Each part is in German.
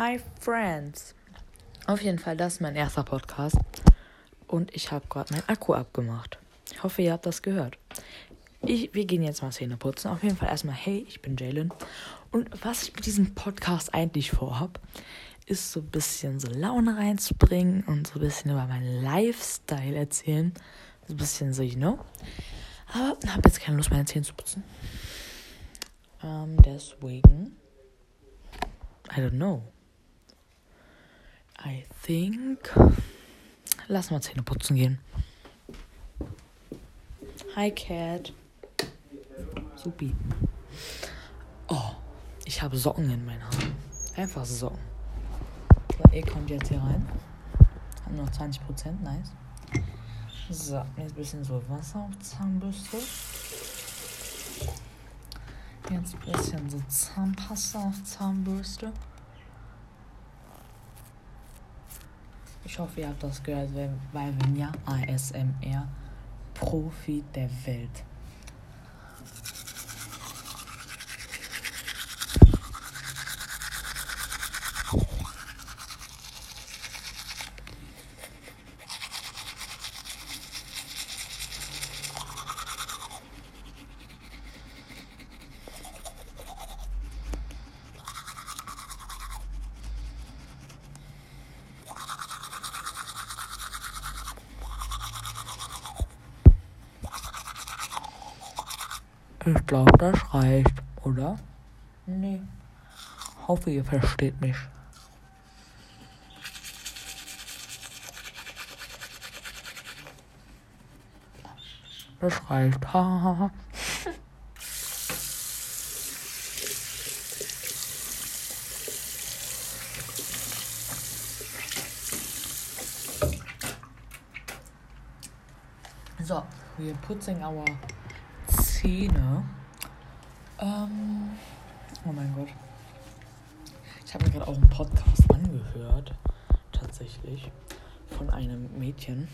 Hi Friends. Auf jeden Fall, das ist mein erster Podcast. Und ich habe gerade meinen Akku abgemacht. Ich hoffe, ihr habt das gehört. Ich, wir gehen jetzt mal Zähne putzen. Auf jeden Fall erstmal, hey, ich bin Jalen. Und was ich mit diesem Podcast eigentlich vorhab, ist so ein bisschen so Laune reinzubringen und so ein bisschen über meinen Lifestyle erzählen. So ein bisschen so, you know. Aber habe jetzt keine Lust, meine Zähne zu putzen. Ähm, deswegen. I don't know. I think. Lass mal Zähne putzen gehen. Hi, Cat. Supi. Oh, ich habe Socken in meinen Haaren. Einfach Socken. So, ihr kommt jetzt hier rein. Haben noch 20%, nice. So, jetzt ein bisschen so Wasser auf Zahnbürste. Jetzt ein bisschen so Zahnpasta auf Zahnbürste. Ich hoffe, ihr habt das gehört, weil, wenn ja, ASMR Profi der Welt. Ich glaube, das reicht, oder? Nee. Hoffe, ihr versteht mich. Das reicht. Hahaha. so, we're putting our Zähne. Ähm, oh mein Gott. Ich habe mir gerade auch einen Podcast angehört. Tatsächlich. Von einem Mädchen.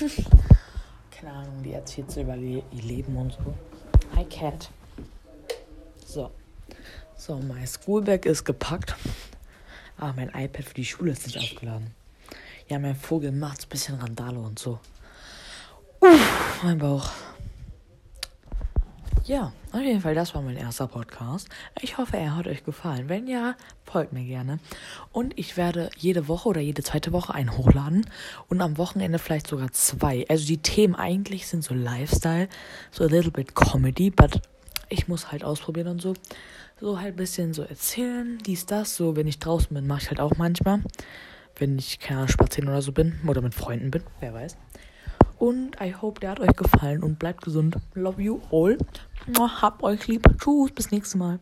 Keine Ahnung, die erzählt so über ihr Leben und so. Hi Cat. So. So, mein Schoolbag ist gepackt. Ah, mein iPad für die Schule ist nicht aufgeladen. Ja, mein Vogel macht ein bisschen Randale und so. Uff, mein Bauch. Ja, auf jeden Fall, das war mein erster Podcast. Ich hoffe, er hat euch gefallen. Wenn ja, folgt mir gerne. Und ich werde jede Woche oder jede zweite Woche einen hochladen und am Wochenende vielleicht sogar zwei. Also die Themen eigentlich sind so Lifestyle, so a little bit Comedy, but ich muss halt ausprobieren und so. So halt ein bisschen so erzählen, dies, das. So, wenn ich draußen bin, mache ich halt auch manchmal. Wenn ich, keine Ahnung, spazieren oder so bin oder mit Freunden bin, wer weiß. Und I hope, der hat euch gefallen und bleibt gesund. Love you all. Hab euch lieb. Tschüss, bis nächstes Mal.